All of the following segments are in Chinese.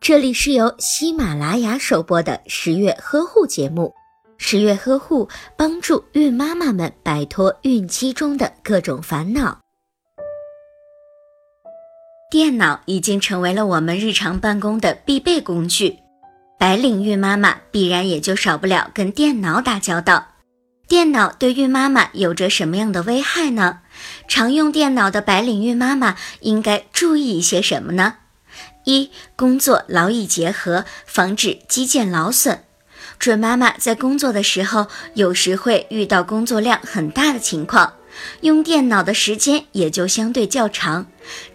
这里是由喜马拉雅首播的十月呵护节目。十月呵护帮助孕妈妈们摆脱孕期中的各种烦恼。电脑已经成为了我们日常办公的必备工具，白领孕妈妈必然也就少不了跟电脑打交道。电脑对孕妈妈有着什么样的危害呢？常用电脑的白领孕妈妈应该注意一些什么呢？一、工作劳逸结合，防止肌腱劳损。准妈妈在工作的时候，有时会遇到工作量很大的情况，用电脑的时间也就相对较长。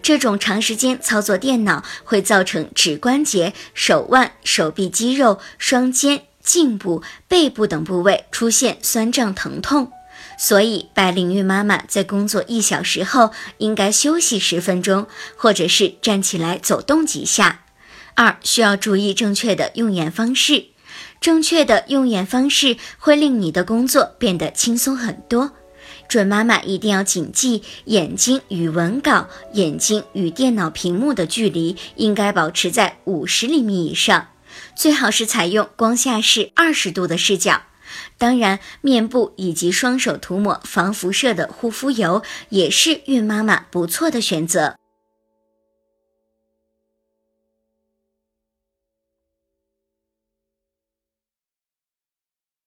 这种长时间操作电脑，会造成指关节、手腕、手臂肌肉、双肩。颈部、背部等部位出现酸胀疼痛，所以白领孕妈妈在工作一小时后应该休息十分钟，或者是站起来走动几下。二、需要注意正确的用眼方式，正确的用眼方式会令你的工作变得轻松很多。准妈妈一定要谨记，眼睛与文稿、眼睛与电脑屏幕的距离应该保持在五十厘米以上。最好是采用光下视二十度的视角，当然，面部以及双手涂抹防辐射的护肤油也是孕妈妈不错的选择。